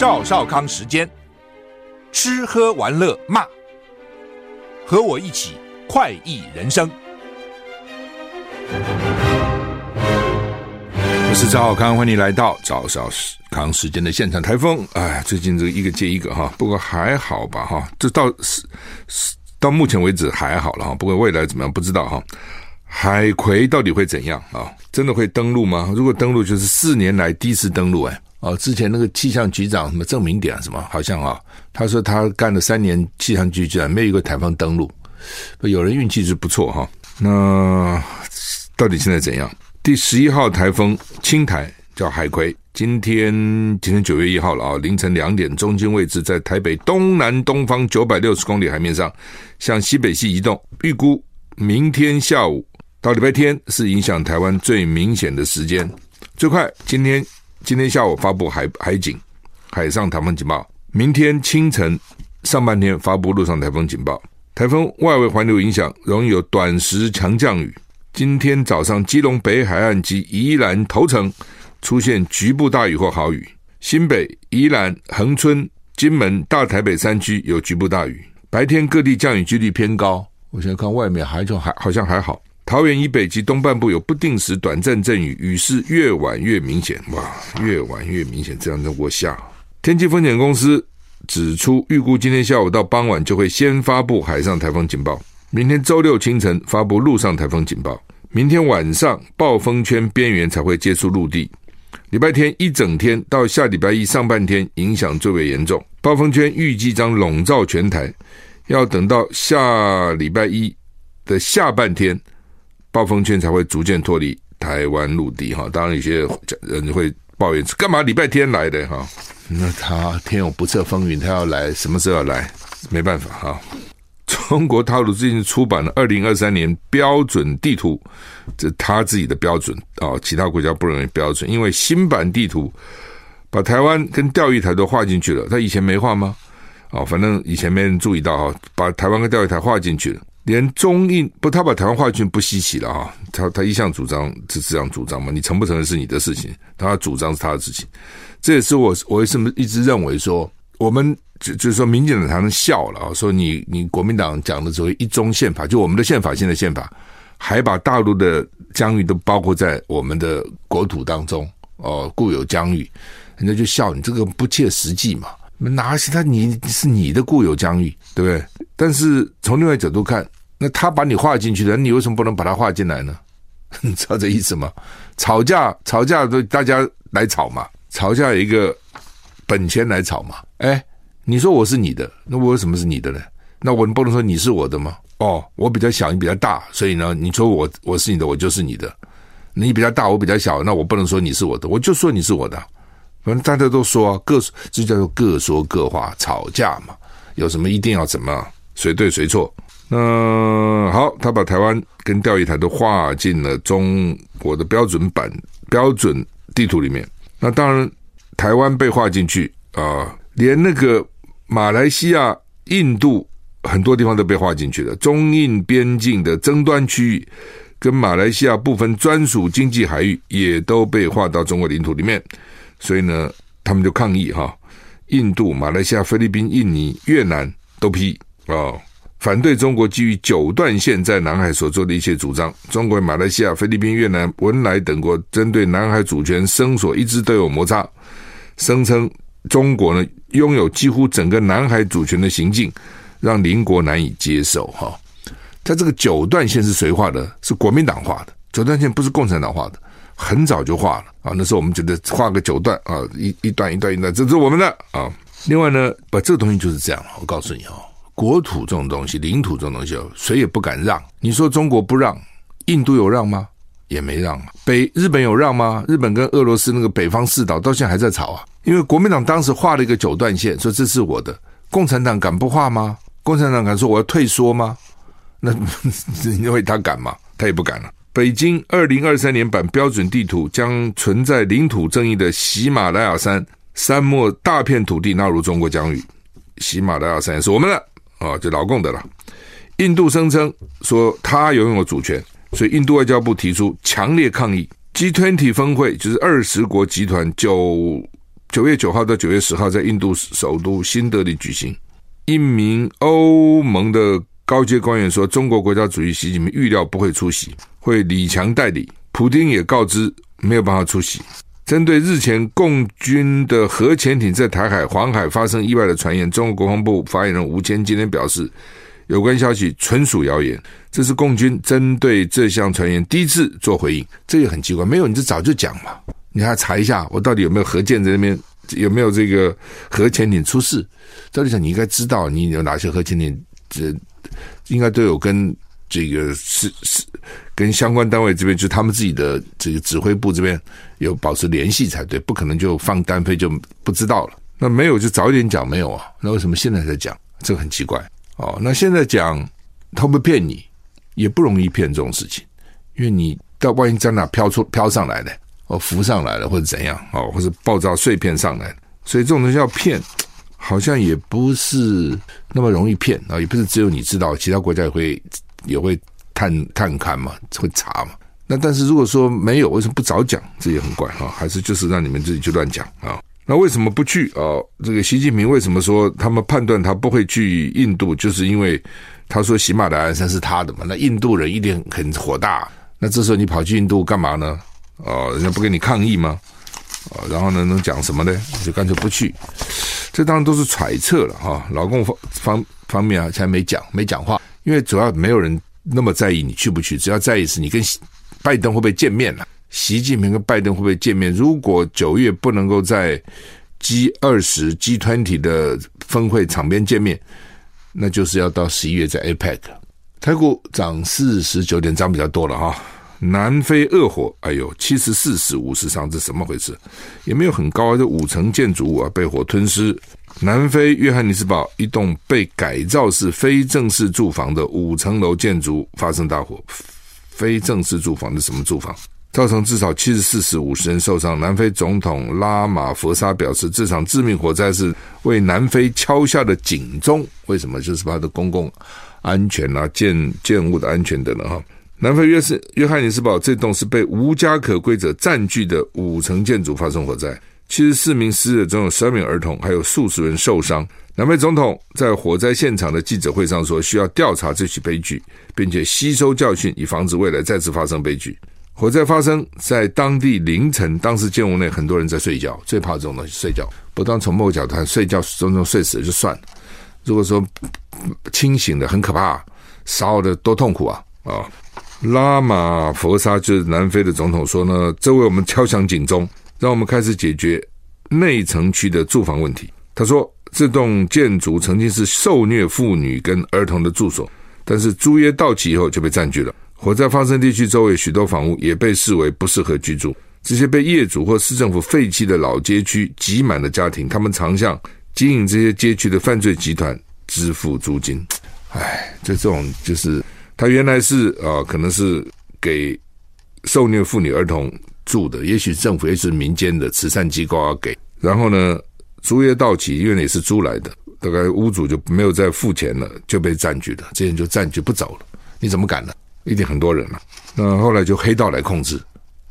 赵少康时间，吃喝玩乐骂，和我一起快意人生。我是赵少康，欢迎来到赵少康时间的现场。台风，哎，最近这一个接一个哈，不过还好吧哈，这到是是到目前为止还好了哈，不过未来怎么样不知道哈。海葵到底会怎样啊？真的会登陆吗？如果登陆，就是四年来第一次登陆哎。哦，之前那个气象局长什么郑明典什么，好像啊，他说他干了三年气象局长，没有一个台风登陆。有人运气是不错哈。那到底现在怎样？第十一号台风青台叫海葵，今天今天九月一号了啊，凌晨两点，中心位置在台北东南东方九百六十公里海面上，向西北西移动，预估明天下午。到礼拜天是影响台湾最明显的时间，最快今天今天下午发布海海警海上台风警报，明天清晨上半天发布陆上台风警报。台风外围环流影响，容易有短时强降雨。今天早上基隆北海岸及宜兰头城出现局部大雨或豪雨，新北、宜兰、恒春、金门、大台北山区有局部大雨。白天各地降雨几率偏高。我现在看外面还就还好像还好。桃园以北及东半部有不定时短暂阵雨，雨势越晚越明显。哇，越晚越明显，这样子我下。天气风险公司指出，预估今天下午到傍晚就会先发布海上台风警报，明天周六清晨发布陆上台风警报，明天晚上暴风圈边缘才会接触陆地。礼拜天一整天到下礼拜一上半天影响最为严重，暴风圈预计将笼罩全台，要等到下礼拜一的下半天。暴风圈才会逐渐脱离台湾陆地哈，当然有些人会抱怨，干嘛礼拜天来的哈？那他天有不测风云，他要来什么时候要来？没办法哈。中国大陆最近出版了二零二三年标准地图，这他自己的标准啊，其他国家不认为标准，因为新版地图把台湾跟钓鱼台都画进去了，他以前没画吗？哦，反正以前没人注意到哈，把台湾跟钓鱼台画进去了。连中印不，他把台湾划进不稀奇了啊！他他一向主张是这样主张嘛，你承不承认是你的事情，他主张是他的事情。这也是我我为什么一直认为说，我们就就是说，民进党他们笑了啊，说你你国民党讲的所谓一中宪法，就我们的宪法现在宪法，还把大陆的疆域都包括在我们的国土当中哦，固有疆域，人家就笑你这个不切实际嘛。哪是他？你是你的固有疆域，对不对？但是从另外角度看，那他把你划进去的，你为什么不能把他划进来呢？你知道这意思吗？吵架吵架都大家来吵嘛，吵架有一个本钱来吵嘛。哎，你说我是你的，那我为什么是你的呢？那我不能说你是我的吗？哦，我比较小，你比较大，所以呢，你说我我是你的，我就是你的。你比较大，我比较小，那我不能说你是我的，我就说你是我的。反正大家都说各，这叫做各说各话，吵架嘛，有什么一定要怎么，谁对谁错？那好，他把台湾跟钓鱼台都划进了中国的标准版标准地图里面。那当然，台湾被划进去啊，连那个马来西亚、印度很多地方都被划进去了。中印边境的争端区域跟马来西亚部分专属经济海域也都被划到中国领土里面。所以呢，他们就抗议哈，印度、马来西亚、菲律宾、印尼、越南都批哦，反对中国基于九段线在南海所做的一些主张。中国、马来西亚、菲律宾、越南、文莱等国针对南海主权声索一直都有摩擦，声称中国呢拥有几乎整个南海主权的行径，让邻国难以接受哈。他这个九段线是谁画的？是国民党画的，九段线不是共产党画的。很早就画了啊！那时候我们觉得画个九段啊，一一段一段一段，这是我们的啊。另外呢，把这个东西就是这样。我告诉你哦，国土这种东西，领土这种东西，谁也不敢让。你说中国不让，印度有让吗？也没让啊。北日本有让吗？日本跟俄罗斯那个北方四岛到现在还在吵啊。因为国民党当时画了一个九段线，说这是我的。共产党敢不画吗？共产党敢说我要退缩吗？那 因为他敢吗？他也不敢了。北京二零二三年版标准地图将存在领土争议的喜马拉雅山山漠大片土地纳入中国疆域。喜马拉雅山是我们的啊，就老共的了。印度声称说他拥有主权，所以印度外交部提出强烈抗议。G20 峰会就是二十国集团九九月九号到九月十号在印度首都新德里举行。一名欧盟的高阶官员说，中国国家主席习近平预料不会出席，会李强代理。普丁也告知没有办法出席。针对日前共军的核潜艇在台海、黄海发生意外的传言，中国国防部发言人吴谦今天表示，有关消息纯属谣言。这是共军针对这项传言第一次做回应，这也很奇怪。没有，你就早就讲嘛，你还要查一下，我到底有没有核舰在那边，有没有这个核潜艇出事？照理讲，你应该知道，你有哪些核潜艇，这应该都有跟。这个是是跟相关单位这边，就他们自己的这个指挥部这边有保持联系才对，不可能就放单飞就不知道了。那没有就早一点讲没有啊？那为什么现在才讲？这个很奇怪哦。那现在讲他会不会骗你，也不容易骗这种事情，因为你到万一在哪飘出飘上来的，哦浮上来了或者怎样哦，或者爆炸碎片上来，所以这种东西要骗，好像也不是那么容易骗啊，也不是只有你知道，其他国家也会。也会探探看嘛，会查嘛。那但是如果说没有，为什么不早讲？这也很怪哈。还是就是让你们自己去乱讲啊？那为什么不去啊？这个习近平为什么说他们判断他不会去印度？就是因为他说喜马拉雅山是他的嘛。那印度人一定很火大。那这时候你跑去印度干嘛呢？哦，人家不跟你抗议吗？哦，然后呢，能讲什么呢？就干脆不去。这当然都是揣测了哈。老共方方方面啊，才没讲，没讲话。因为主要没有人那么在意你去不去，只要在意是你跟拜登会不会见面了。习近平跟拜登会不会见面？如果九月不能够在 G 二十 G 团体的峰会场边见面，那就是要到十一月在 APEC。台股涨四十九点，涨比较多了哈。南非恶火，哎呦，七十四死五十伤，这怎么回事？也没有很高啊，这五层建筑物啊被火吞噬。南非约翰尼斯堡一栋被改造是非正式住房的五层楼建筑发生大火，非正式住房的什么住房？造成至少七十四死五十人受伤。南非总统拉马福萨表示，这场致命火灾是为南非敲下的警钟。为什么？就是他的公共安全啊、建建物的安全等等哈。南非约是约翰尼斯堡这栋是被无家可归者占据的五层建筑发生火灾。七十四名死者中有十二名儿童，还有数十人受伤。南非总统在火灾现场的记者会上说，需要调查这起悲剧，并且吸收教训，以防止未来再次发生悲剧。火灾发生在当地凌晨，当时建物内很多人在睡觉，最怕这种东西睡觉。不当从某个角度看，睡觉中中睡死了就算了，如果说清醒的很可怕，烧的多痛苦啊啊！拉马佛沙就是南非的总统说呢，这为我们敲响警钟。让我们开始解决内城区的住房问题。他说，这栋建筑曾经是受虐妇女跟儿童的住所，但是租约到期以后就被占据了。火灾发生地区周围许多房屋也被视为不适合居住。这些被业主或市政府废弃的老街区挤满了家庭，他们常向经营这些街区的犯罪集团支付租金。唉，这种就是他原来是啊、可能是给受虐妇女儿童。住的，也许政府，也是民间的慈善机构要给。然后呢，租约到期，因为你是租来的，大概屋主就没有再付钱了，就被占据了。这些人就占据不走了，你怎么敢呢？一定很多人了、那后来就黑道来控制，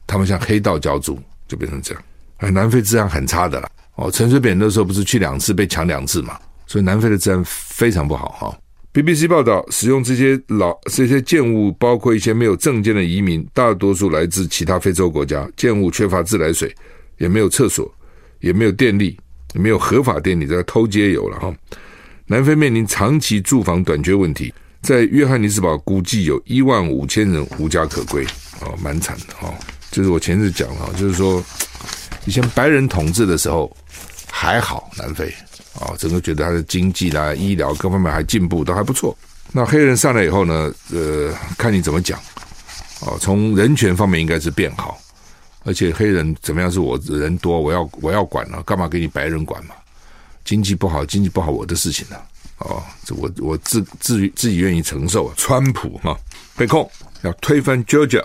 他们向黑道交租，就变成这样。哎，南非治安很差的了。哦，陈水扁那时候不是去两次被抢两次嘛，所以南非的治安非常不好哈。BBC 报道，使用这些老这些建物，包括一些没有证件的移民，大多数来自其他非洲国家。建物缺乏自来水，也没有厕所，也没有电力，也没有合法电力，在偷街有了哈。南非面临长期住房短缺问题，在约翰尼斯堡估计有一万五千人无家可归，哦，蛮惨的哈。就是我前日讲了，就是说以前白人统治的时候还好，南非。啊，整个觉得他的经济啦、医疗各方面还进步，都还不错。那黑人上来以后呢，呃，看你怎么讲。哦，从人权方面应该是变好，而且黑人怎么样是我人多，我要我要管了，干嘛给你白人管嘛？经济不好，经济不好我的事情呢。哦，这我我自自自己愿意承受。川普哈被控要推翻 Georgia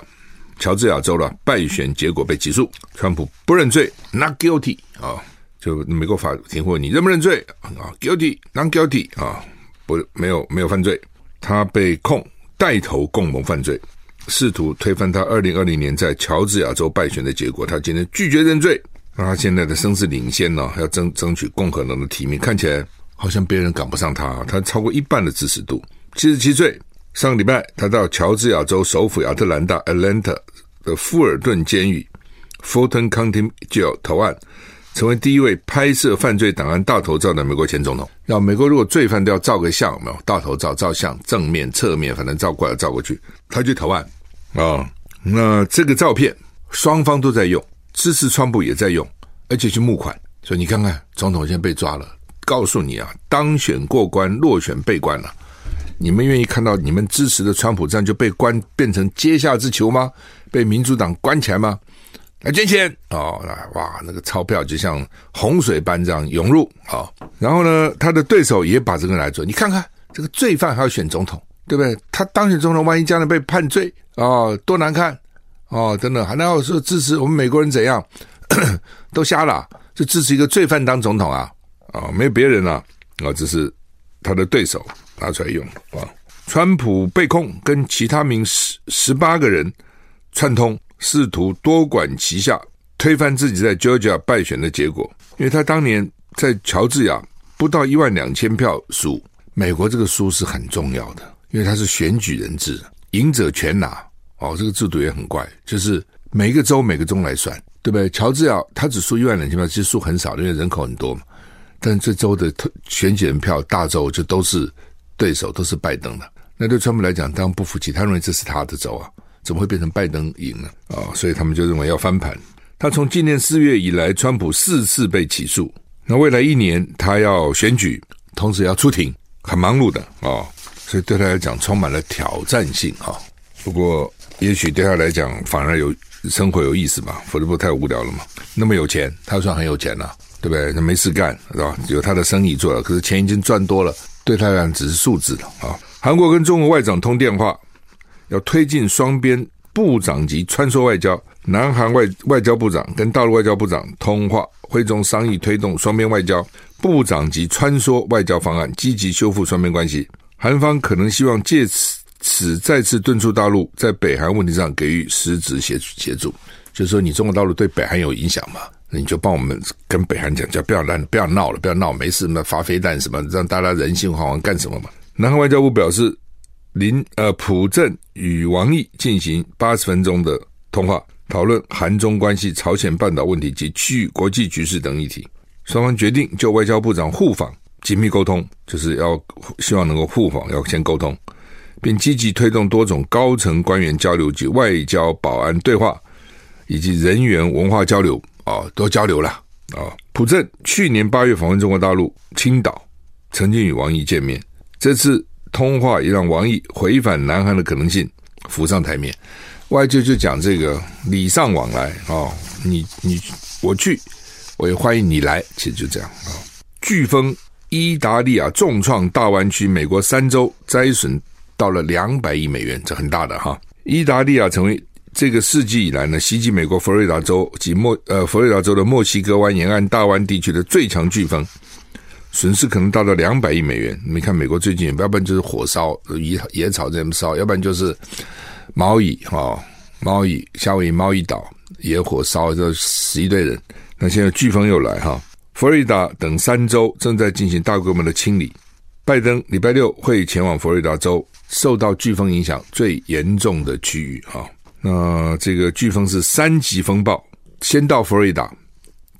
乔治亚州的败选结果被起诉，川普不认罪，not guilty 啊。就美国法庭问你认不认罪啊？Guilty，non guilty 啊？不，没有没有犯罪。他被控带头共谋犯罪，试图推翻他二零二零年在乔治亚州败选的结果。他今天拒绝认罪。那他现在的声势领先呢，要争争取共和党的提名，看起来好像别人赶不上他，他超过一半的支持度。七十七岁，上个礼拜他到乔治亚州首府亚特兰大 （Atlanta） 的富尔顿监狱 （Fulton County Jail） 投案。成为第一位拍摄犯罪档案大头照的美国前总统。要美国如果罪犯都要照个相，有没有大头照、照相、正面、侧面，反正照过来照过去，他去投案啊、哦。那这个照片双方都在用，支持川普也在用，而且去募款。所以你看看，总统现在被抓了。告诉你啊，当选过关，落选被关了。你们愿意看到你们支持的川普这样就被关，变成阶下之囚吗？被民主党关起来吗？来捐钱哦！哇，那个钞票就像洪水般这样涌入啊、然后呢，他的对手也把这个来做。你看看这个罪犯还要选总统，对不对？他当选总统，万一将来被判罪啊、多难看哦！等等，还要说支持我们美国人怎样，都瞎了，就支持一个罪犯当总统啊！啊、没别人了啊、哦！这是他的对手拿出来用啊、川普被控跟其他名十十八个人串通。试图多管齐下，推翻自己在 Georgia 败选的结果，因为他当年在乔治亚不到一万两千票输。美国这个输是很重要的，因为他是选举人制，赢者全拿。哦，这个制度也很怪，就是每个州每个州来算，对不对？乔治亚他只输一万两千票，其实输很少，因为人口很多嘛。但这州的选举人票大州就都是对手，都是拜登的。那对川普来讲，当然不服气，他认为这是他的州啊。怎么会变成拜登赢呢？啊、所以他们就认为要翻盘。他从今年四月以来，川普四次被起诉。那未来一年他要选举，同时要出庭，很忙碌的啊、所以对他来讲充满了挑战性啊、不过也许对他来讲反而有生活有意思吧，否则不太无聊了嘛。那么有钱，他算很有钱了，对不对？他没事干是吧？有他的生意做了，可是钱已经赚多了，对他来讲只是数字了啊、韩国跟中国外长通电话。要推进双边部长级穿梭外交，南韩外外交部长跟大陆外交部长通话，会中商议推动双边外交部长级穿梭外交方案，积极修复双边关系。韩方可能希望借此此再次敦促大陆在北韩问题上给予实质协协助，就是说你中国大陆对北韩有影响嘛，那你就帮我们跟北韩讲，叫不要乱不要闹了，不要闹，没事嘛，发飞弹什么，让大家人心惶惶干什么嘛？南韩外交部表示。林呃，朴正与王毅进行八十分钟的通话，讨论韩中关系、朝鲜半岛问题及区域国际局势等议题。双方决定就外交部长互访紧密沟通，就是要希望能够互访，要先沟通，并积极推动多种高层官员交流及外交保安对话，以及人员文化交流啊，多交流了啊。朴正去年八月访问中国大陆青岛，曾经与王毅见面，这次。通话也让王毅回返南韩的可能性浮上台面，外界就讲这个礼尚往来啊、你你我去，我也欢迎你来，其实就这样啊、飓风伊达利亚重创大湾区，美国三州灾损到了两百亿美元，这很大的哈。伊达利亚成为这个世纪以来呢，袭击美国佛罗里达州及墨呃佛罗里达州的墨西哥湾沿岸大湾地区的最强飓风。损失可能达到两百亿美元。你看，美国最近，要不然就是火烧野野草这么烧，要不然就是毛伊哈毛伊夏威夷毛伊岛野火烧，这死一堆人。那现在飓风又来哈，佛罗里达等三州正在进行大规模的清理。拜登礼拜六会前往佛罗里达州，受到飓风影响最严重的区域哈。那这个飓风是三级风暴，先到佛罗里达，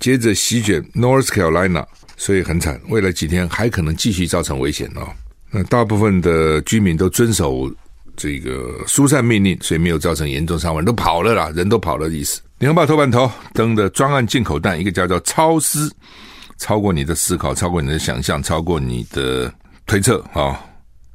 接着席卷 North Carolina。所以很惨，未来几天还可能继续造成危险哦。那大部分的居民都遵守这个疏散命令，所以没有造成严重伤亡，都跑了啦，人都跑了的意思。联合报头版头登的专案进口弹，一个叫做超思，超过你的思考，超过你的想象，超过你的推测啊、哦。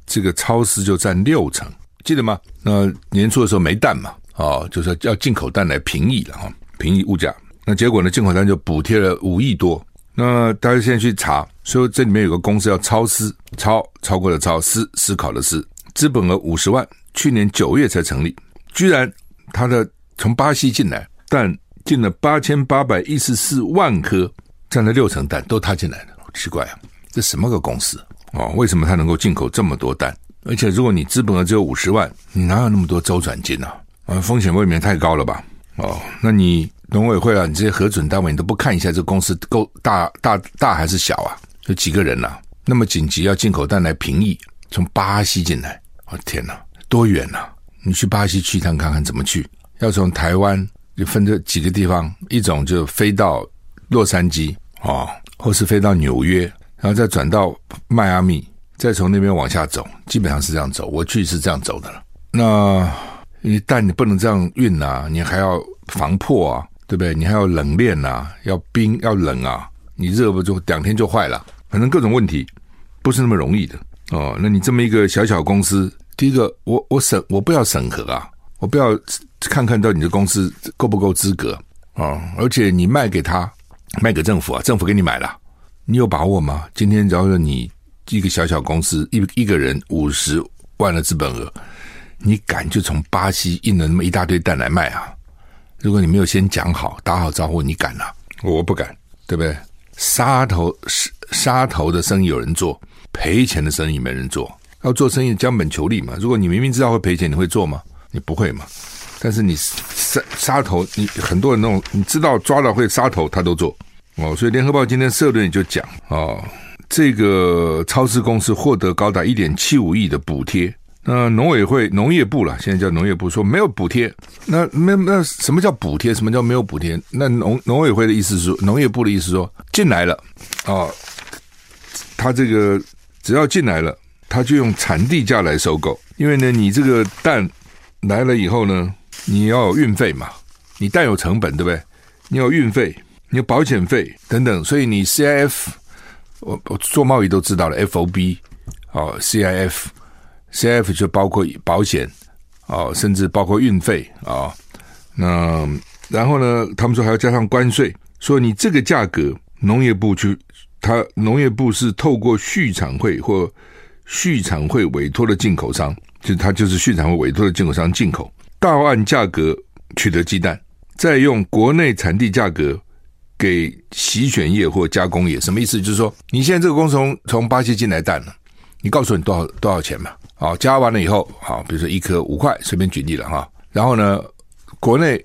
这个超思就占六成，记得吗？那年初的时候没弹嘛，哦，就说要进口弹来平抑了哈，平抑物价。那结果呢，进口弹就补贴了五亿多。那大家现在去查，说这里面有个公司叫超思，超超过了超思思考的思，资本额五十万，去年九月才成立，居然他的从巴西进来，但进了八千八百一十四万颗，占了六成蛋都他进来的，好奇怪啊，这什么个公司哦？为什么他能够进口这么多蛋？而且如果你资本额只有五十万，你哪有那么多周转金呢？啊，风险未免太高了吧？哦，那你农委会啊，你这些核准单位你都不看一下这公司够大大大还是小啊？有几个人呐、啊？那么紧急要进口蛋来平抑，从巴西进来，我、天哪，多远呐、啊？你去巴西去一趟看看怎么去？要从台湾就分这几个地方，一种就飞到洛杉矶啊、哦，或是飞到纽约，然后再转到迈阿密，再从那边往下走，基本上是这样走。我去是这样走的了。那你蛋你不能这样运啊，你还要防破啊，对不对？你还要冷链啊，要冰要冷啊，你热不就两天就坏了？反正各种问题不是那么容易的哦。那你这么一个小小公司。第一个，我我审我不要审核啊，我不要看看到你的公司够不够资格啊，而且你卖给他，卖给政府啊，政府给你买了，你有把握吗？今天假如你一个小小公司一一个人五十万的资本额，你敢就从巴西印了那么一大堆蛋来卖啊？如果你没有先讲好打好招呼，你敢啊？我不敢，对不对？杀头杀头的生意有人做，赔钱的生意没人做。要做生意，将本求利嘛。如果你明明知道会赔钱，你会做吗？你不会嘛。但是你杀杀头，你很多人那种你知道抓到会杀头，他都做哦。所以联合报今天社论就讲哦，这个超市公司获得高达一点七五亿的补贴。那农委会、农业部了，现在叫农业部说没有补贴。那那那什么叫补贴？什么叫没有补贴？那农农委会的意思是说，农业部的意思说进来了啊，他这个只要进来了。他就用产地价来收购，因为呢，你这个蛋来了以后呢，你要有运费嘛，你蛋有成本对不对？你有运费，你有保险费等等，所以你 CIF，我我做贸易都知道了，FOB 哦，CIF C F 就包括保险哦，甚至包括运费啊、那然后呢，他们说还要加上关税，说你这个价格，农业部去，他农业部是透过畜产会或畜产会委托的进口商，就他就是畜产会委托的进口商进口，到岸价格取得鸡蛋，再用国内产地价格给洗选业或加工业，什么意思？就是说，你现在这个工程从从巴西进来蛋了，你告诉你多少多少钱嘛？好，加完了以后，好，比如说一颗五块，随便举例了哈。然后呢，国内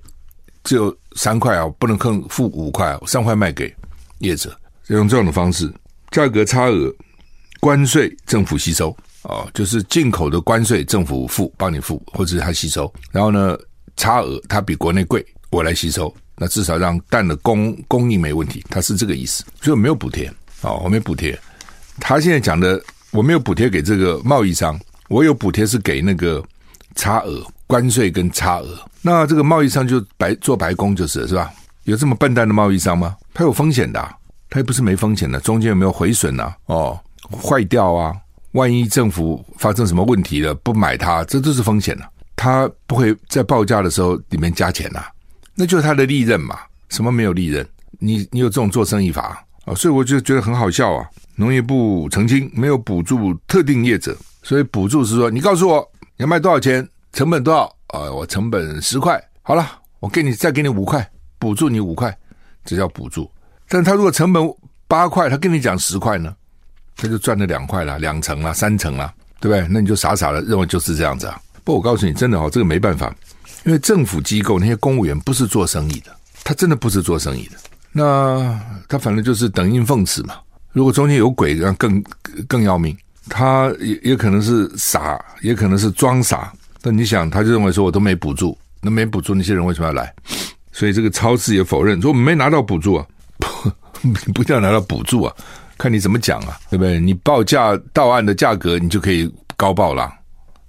只有三块啊，不能更付五块，三块卖给业者，用这样的方式，价格差额。关税政府吸收哦，就是进口的关税政府付，帮你付，或者是他吸收。然后呢，差额它比国内贵，我来吸收。那至少让蛋的供供应没问题，他是这个意思。所以没有补贴哦，我没补贴。他现在讲的我没有补贴给这个贸易商，我有补贴是给那个差额关税跟差额。那这个贸易商就白做白工就是是吧？有这么笨蛋的贸易商吗？他有风险的啊，他又不是没风险的，中间有没有毁损呢？哦。坏掉啊！万一政府发生什么问题了，不买它，这都是风险了。他不会在报价的时候里面加钱呐，那就是他的利润嘛。什么没有利润？你你有这种做生意法啊？所以我就觉得很好笑啊。农业部澄清没有补助特定业者，所以补助是说你告诉我你要卖多少钱，成本多少啊？我成本十块，好了，我给你再给你五块，补助你五块，这叫补助。但他如果成本八块，他跟你讲十块呢？他就赚了两块了，两成了，三成了，对不对？那你就傻傻的认为就是这样子啊？不，我告诉你，真的哦，这个没办法，因为政府机构那些公务员不是做生意的，他真的不是做生意的。那他反正就是等应奉旨嘛。如果中间有鬼，那更更要命。他也也可能是傻，也可能是装傻。但你想，他就认为说我都没补助，那没补助那些人为什么要来？所以这个超市也否认说我们没拿到补助啊，不，不一定要拿到补助啊。看你怎么讲啊，对不对？你报价到岸的价格，你就可以高报了，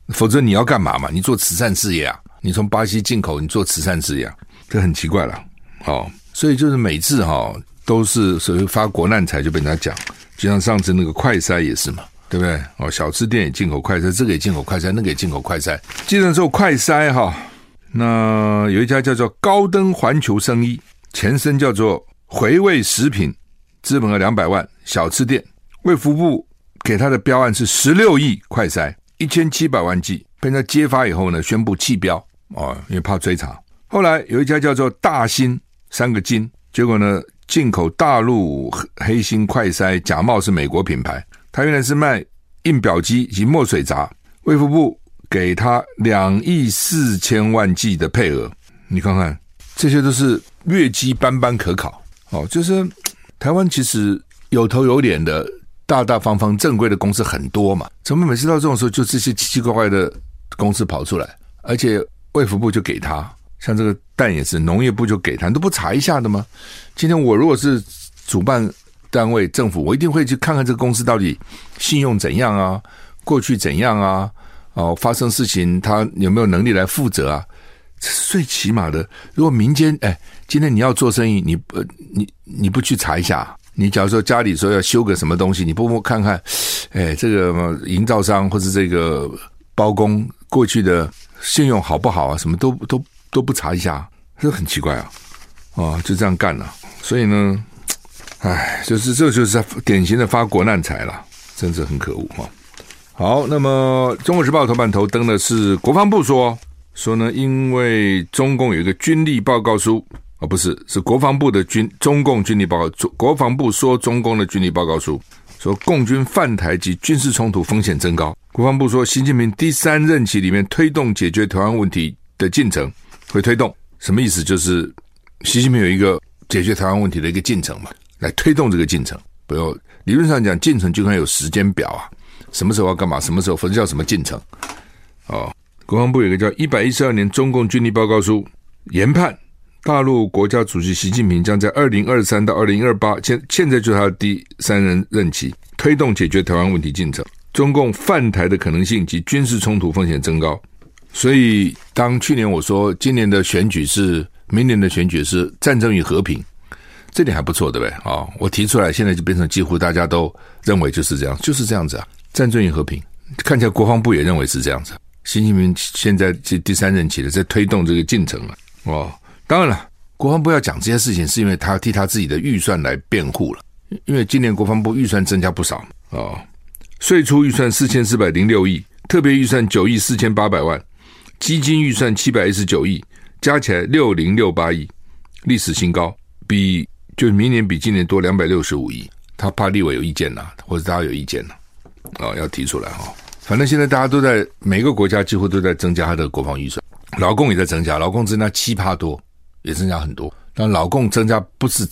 否则你要干嘛嘛？你做慈善事业啊？你从巴西进口，你做慈善事业啊？这很奇怪了。好，所以就是每次哈都是所谓发国难财，就被人家讲，就像上次那个快筛也是嘛，对不对？哦，小吃店也进口快筛，这个也进口快筛，那个也进口快筛。既然做快筛哈，那有一家叫做高登环球生意，前身叫做回味食品。资本额两百万，小吃店，卫福部给他的标案是十六亿快筛，一千七百万剂，被他揭发以后呢，宣布弃标哦，因为怕追查。后来有一家叫做大新三个金，结果呢，进口大陆黑心快筛，假冒是美国品牌，他原来是卖印表机及墨水闸，卫福部给他两亿四千万剂的配额，你看看这些都是劣迹斑斑可考。哦，就是台湾其实有头有脸的大大方方正规的公司很多嘛，怎么每次到这种时候就这些奇奇怪怪的公司跑出来，而且卫福部就给他，像这个蛋也是农业部就给他，都不查一下的吗？今天我如果是主办单位政府，我一定会去看看这个公司到底信用怎样啊，过去怎样啊，哦，发生事情他有没有能力来负责啊？这是最起码的。如果民间哎，今天你要做生意，你不你你不去查一下，你假如说家里说要修个什么东西，你不不看看，哎，这个营造商或者这个包工过去的信用好不好啊？什么都都都不查一下，这很奇怪啊！哦，就这样干了。所以呢，哎，就是这就是典型的发国难财了，真是很可恶哈。好，那么《中国时报》头版头登的是国防部说。说呢，因为中共有一个军力报告书，哦，不是，是国防部的军中共军力报告。国防部说中共的军力报告书，说共军犯台及军事冲突风险增高。国防部说，习近平第三任期里面推动解决台湾问题的进程会推动，什么意思？就是习近平有一个解决台湾问题的一个进程嘛，来推动这个进程。不要理论上讲，进程就应该有时间表啊，什么时候要干嘛，什么时候，否则叫什么进程？哦。国防部有个叫《一百一十二年中共军力报告书》，研判大陆国家主席习近平将在二零二三到二零二八，现现在就是他的第三任任期，推动解决台湾问题进程。中共犯台的可能性及军事冲突风险增高。所以，当去年我说今年的选举是明年的选举是战争与和平，这点还不错，对不对？啊，我提出来，现在就变成几乎大家都认为就是这样，就是这样子啊，战争与和平。看起来国防部也认为是这样子。习近平现在这第三任期了，在推动这个进程了哦。当然了，国防部要讲这些事情，是因为他替他自己的预算来辩护了。因为今年国防部预算增加不少哦，税出预算四千四百零六亿，特别预算九亿四千八百万，基金预算七百一十九亿，加起来六零六八亿，历史新高，比就明年比今年多两百六十五亿。他怕立委有意见呐，或者大家有意见呐，哦，要提出来哈。反正现在大家都在每个国家几乎都在增加他的国防预算，老共也在增加，老共增加七趴多，也增加很多。但老共增加不是，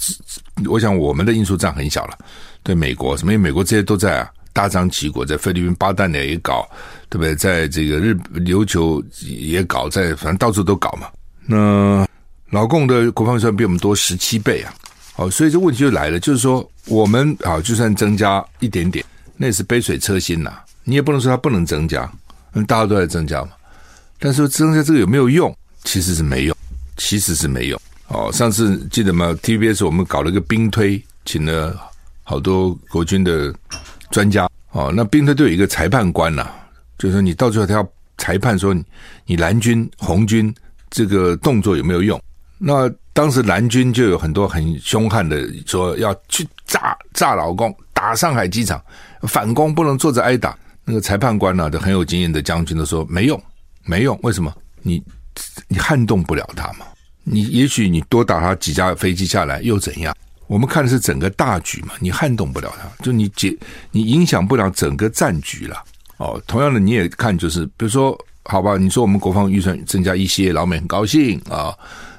我想我们的因素占很小了。对美国什么？因为美国这些都在啊，大张旗鼓，在菲律宾巴旦的也搞，对不对？在这个日琉球也搞，在反正到处都搞嘛。那老共的国防预算比我们多十七倍啊！好，所以这问题就来了，就是说我们啊，就算增加一点点，那是杯水车薪呐。你也不能说它不能增加，因为大家都在增加嘛。但是增加这个有没有用？其实是没用，其实是没用。哦，上次记得吗？TVBS 我们搞了一个兵推，请了好多国军的专家。哦，那兵推都有一个裁判官呐、就是说你到最后他要裁判说你你蓝军红军这个动作有没有用？那当时蓝军就有很多很凶悍的说要去炸炸老公，打上海机场，反攻不能坐着挨打。那个裁判官呢、啊，都很有经验的将军都说没用，没用。为什么？你你撼动不了他嘛？你也许你多打他几架飞机下来又怎样？我们看的是整个大局嘛，你撼动不了他，就你解你影响不了整个战局了。哦，同样的你也看，就是比如说，好吧，你说我们国防预算增加一些，老美很高兴啊，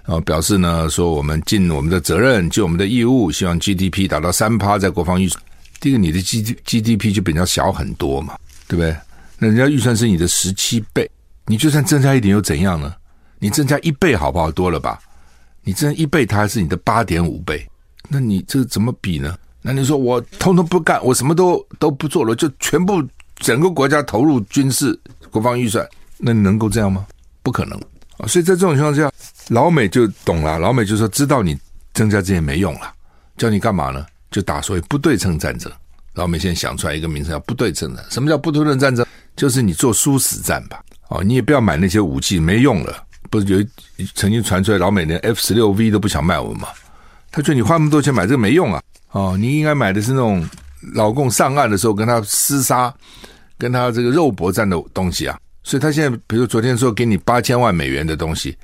后表示呢说我们尽我们的责任，尽我们的义务，希望 GDP 达到三趴在国防预算，这个你的 G GDP 就比较小很多嘛。对不对？那人家预算是你的十七倍，你就算增加一点又怎样呢？你增加一倍好不好？多了吧？你增一倍，它还是你的八点五倍，那你这怎么比呢？那你说我通通不干，我什么都都不做了，就全部整个国家投入军事国防预算，那你能够这样吗？不可能啊！所以在这种情况下，老美就懂了，老美就说知道你增加这些没用了，叫你干嘛呢？就打所谓不对称战争。老美现在想出来一个名称叫不对称的。什么叫不对称战争？就是你做殊死战吧。哦，你也不要买那些武器，没用了。不是有曾经传出来，老美连 F 十六 V 都不想卖我们吗？他觉得你花那么多钱买这个没用啊。哦，你应该买的是那种老共上岸的时候跟他厮杀、跟他这个肉搏战的东西啊。所以他现在，比如昨天说给你八千万美元的东西，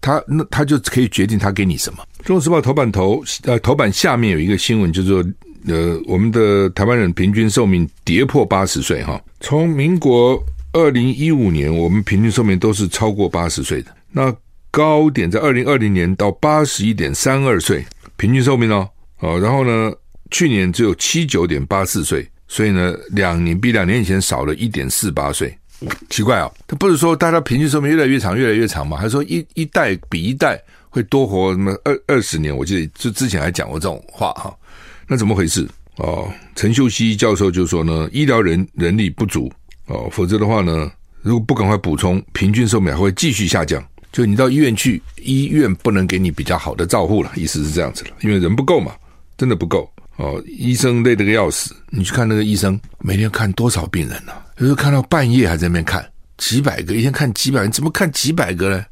他那他就可以决定他给你什么。《中国时报》头版头呃头版下面有一个新闻，就是说。呃，我们的台湾人平均寿命跌破八十岁哈。从民国二零一五年，我们平均寿命都是超过八十岁的。那高点在二零二零年到八十一点三二岁，平均寿命哦，哦，然后呢，去年只有七九点八四岁，所以呢，两年比两年以前少了一点四八岁，奇怪啊、他不是说大家平均寿命越来越长，越来越长吗？还是说一一代比一代会多活什么二二十年？我记得就之前还讲过这种话哈，那怎么回事？哦，陈秀熙教授就说呢，医疗人人力不足哦，否则的话呢，如果不赶快补充，平均寿命还会继续下降。就你到医院去，医院不能给你比较好的照护了，意思是这样子了，因为人不够嘛，真的不够哦。医生累得个要死，你去看那个医生，每天看多少病人呢、啊？有时候看到半夜还在那边看几百个，一天看几百人，怎么看几百个呢？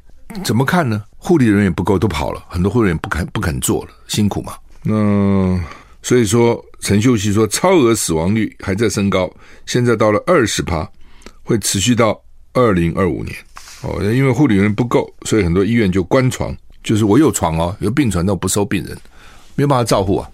怎么看呢？护理人员不够，都跑了，很多护理人员不肯不肯做了，辛苦嘛。那所以说。陈秀熙说，超额死亡率还在升高，现在到了二十趴，会持续到二零二五年。哦，因为护理人员不够，所以很多医院就关床，就是我有床哦，有病床，但我不收病人，没有办法照护啊。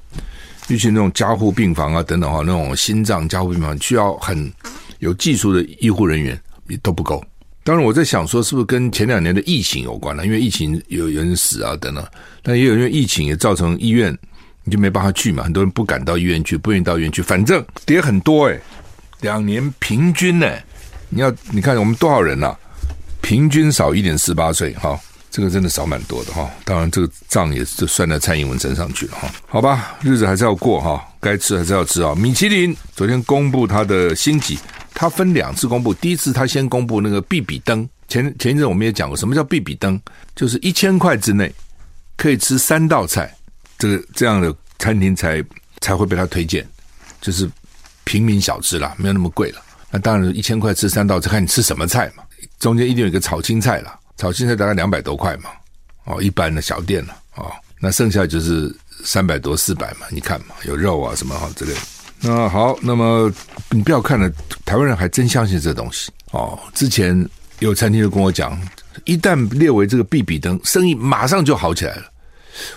尤其那种加护病房啊等等哈，那种心脏加护病房需要很有技术的医护人员也都不够。当然，我在想说，是不是跟前两年的疫情有关呢？因为疫情有人死啊等等，但也有因为疫情也造成医院。你就没办法去嘛，很多人不敢到医院去，不愿意到医院去，反正跌很多诶，两年平均呢，你要你看我们多少人呐、啊？平均少一点四八岁哈，这个真的少蛮多的哈。当然这个账也就算在蔡英文身上去了哈。好吧，日子还是要过哈，该吃还是要吃啊。米其林昨天公布它的星级，它分两次公布，第一次它先公布那个必比登，前前一阵我们也讲过，什么叫必比登？就是一千块之内可以吃三道菜。这个这样的餐厅才才会被他推荐，就是平民小吃啦，没有那么贵了。那当然一千块吃三道，就看你吃什么菜嘛。中间一定有一个炒青菜啦，炒青菜大概两百多块嘛，哦，一般的小店了，哦，那剩下就是三百多四百嘛，你看嘛，有肉啊什么哈之类的。那好，那么你不要看了，台湾人还真相信这东西哦。之前有餐厅就跟我讲，一旦列为这个必比登，生意马上就好起来了。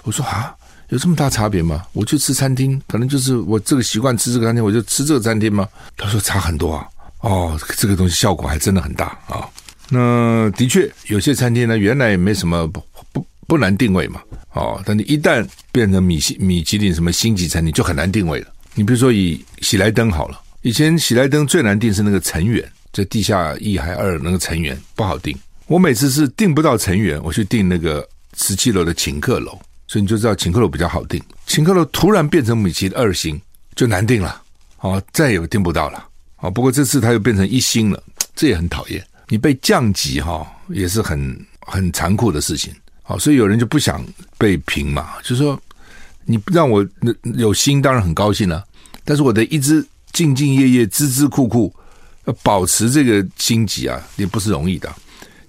我说啊。有这么大差别吗？我去吃餐厅，可能就是我这个习惯吃这个餐厅，我就吃这个餐厅吗？他说差很多啊。哦，这个东西效果还真的很大啊、那的确有些餐厅呢，原来也没什么不不不难定位嘛。哦，但你一旦变成米其米其林什么星级餐厅，就很难定位了。你比如说以喜来登好了，以前喜来登最难定是那个成员，在地下一还二那个成员不好定。我每次是订不到成员，我去订那个十七楼的请客楼。所以你就知道请客楼比较好订，请客楼突然变成米其林二星就难订了，哦，再也订不到了，哦，不过这次它又变成一星了，这也很讨厌，你被降级哈、也是很很残酷的事情，好，所以有人就不想被评嘛，就是说你让我有心当然很高兴了、啊，但是我得一直兢兢业业、孜孜酷酷要保持这个星级啊，也不是容易的。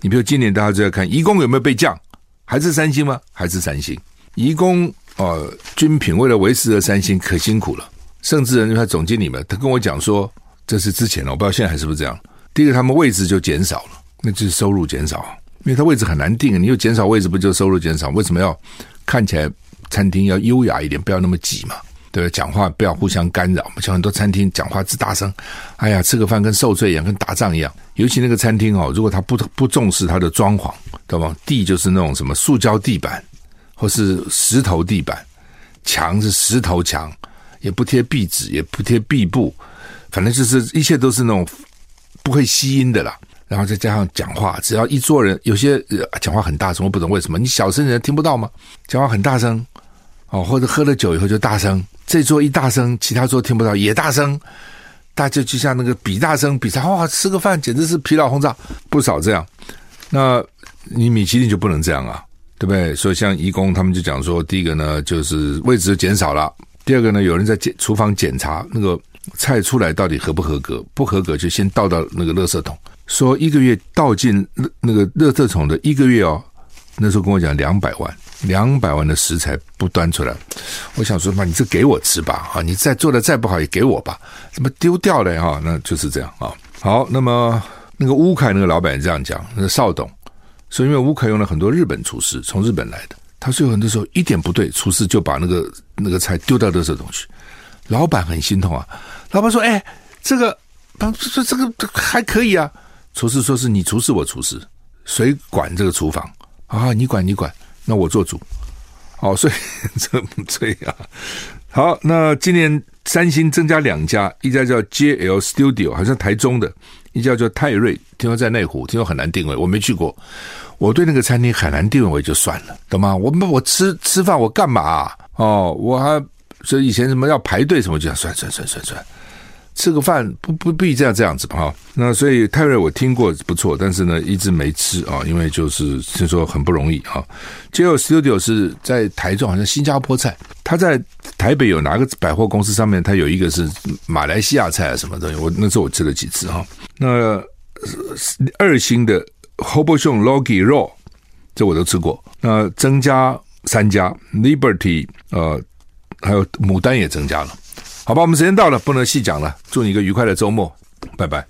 你比如今年大家就在看颐宫有没有被降，还是三星吗？还是三星？颐宫哦，君品为了维持这三星可辛苦了。甚至人他总经理们，他跟我讲说，这是之前了，我不知道现在还是不是这样。第一个，他们位置就减少了，那就是收入减少，因为他位置很难定，你又减少位置，不就收入减少？为什么要看起来餐厅要优雅一点，不要那么挤嘛？对不对？讲话不要互相干扰嘛。像很多餐厅讲话直大声，哎呀，吃个饭跟受罪一样，跟打仗一样。尤其那个餐厅哦，如果他不不重视它的装潢，对吧？地就是那种什么塑胶地板。或是石头地板，墙是石头墙，也不贴壁纸，也不贴壁布，反正就是一切都是那种不会吸音的啦。然后再加上讲话，只要一桌人，有些讲话很大声，我不懂为什么，你小声人听不到吗？讲话很大声，哦，或者喝了酒以后就大声，这桌一大声，其他桌听不到也大声，大家就像那个比大声比赛，哇，吃个饭简直是疲劳轰炸，不少这样。那你米其林就不能这样啊。对不对？所以像义工他们就讲说，第一个呢就是位置减少了，第二个呢有人在检厨房检查那个菜出来到底合不合格，不合格就先倒到那个垃圾桶，说一个月倒进那那个垃圾桶的一个月哦，那时候跟我讲两百万，两百万的食材不端出来，我想说嘛，你这给我吃吧，啊，你再做的再不好也给我吧，怎么丢掉了哈？那就是这样啊。好，那么那个乌凯那个老板这样讲，那个邵董。所以，因为乌凯用了很多日本厨师，从日本来的，他说有很多时候一点不对，厨师就把那个那个菜丢到垃圾桶去。老板很心痛啊，老板说：“哎，这个，说这个还可以啊。”厨师说：“是你厨师，我厨师，谁管这个厨房？啊，你管你管，那我做主。哦，所以 这这样。好，那今年三星增加两家，一家叫 JL Studio，好像台中的；一家叫泰瑞，听说在内湖，听说很难定位，我没去过。我对那个餐厅很难定位，就算了，懂吗？我我吃吃饭我干嘛啊？哦，我还所以以前什么要排队什么，就算算算算算。吃个饭不不必这样这样子吧哈，那所以泰瑞我听过不错，但是呢一直没吃啊，因为就是听说很不容易哈。Jo Studio 是在台中，好像新加坡菜，他在台北有哪个百货公司上面，他有一个是马来西亚菜啊什么东西，我那时候我吃了几次哈。那二星的 Hobosong Logi Raw 这我都吃过，那增加三家 Liberty 呃还有牡丹也增加了。好吧，我们时间到了，不能细讲了。祝你一个愉快的周末，拜拜。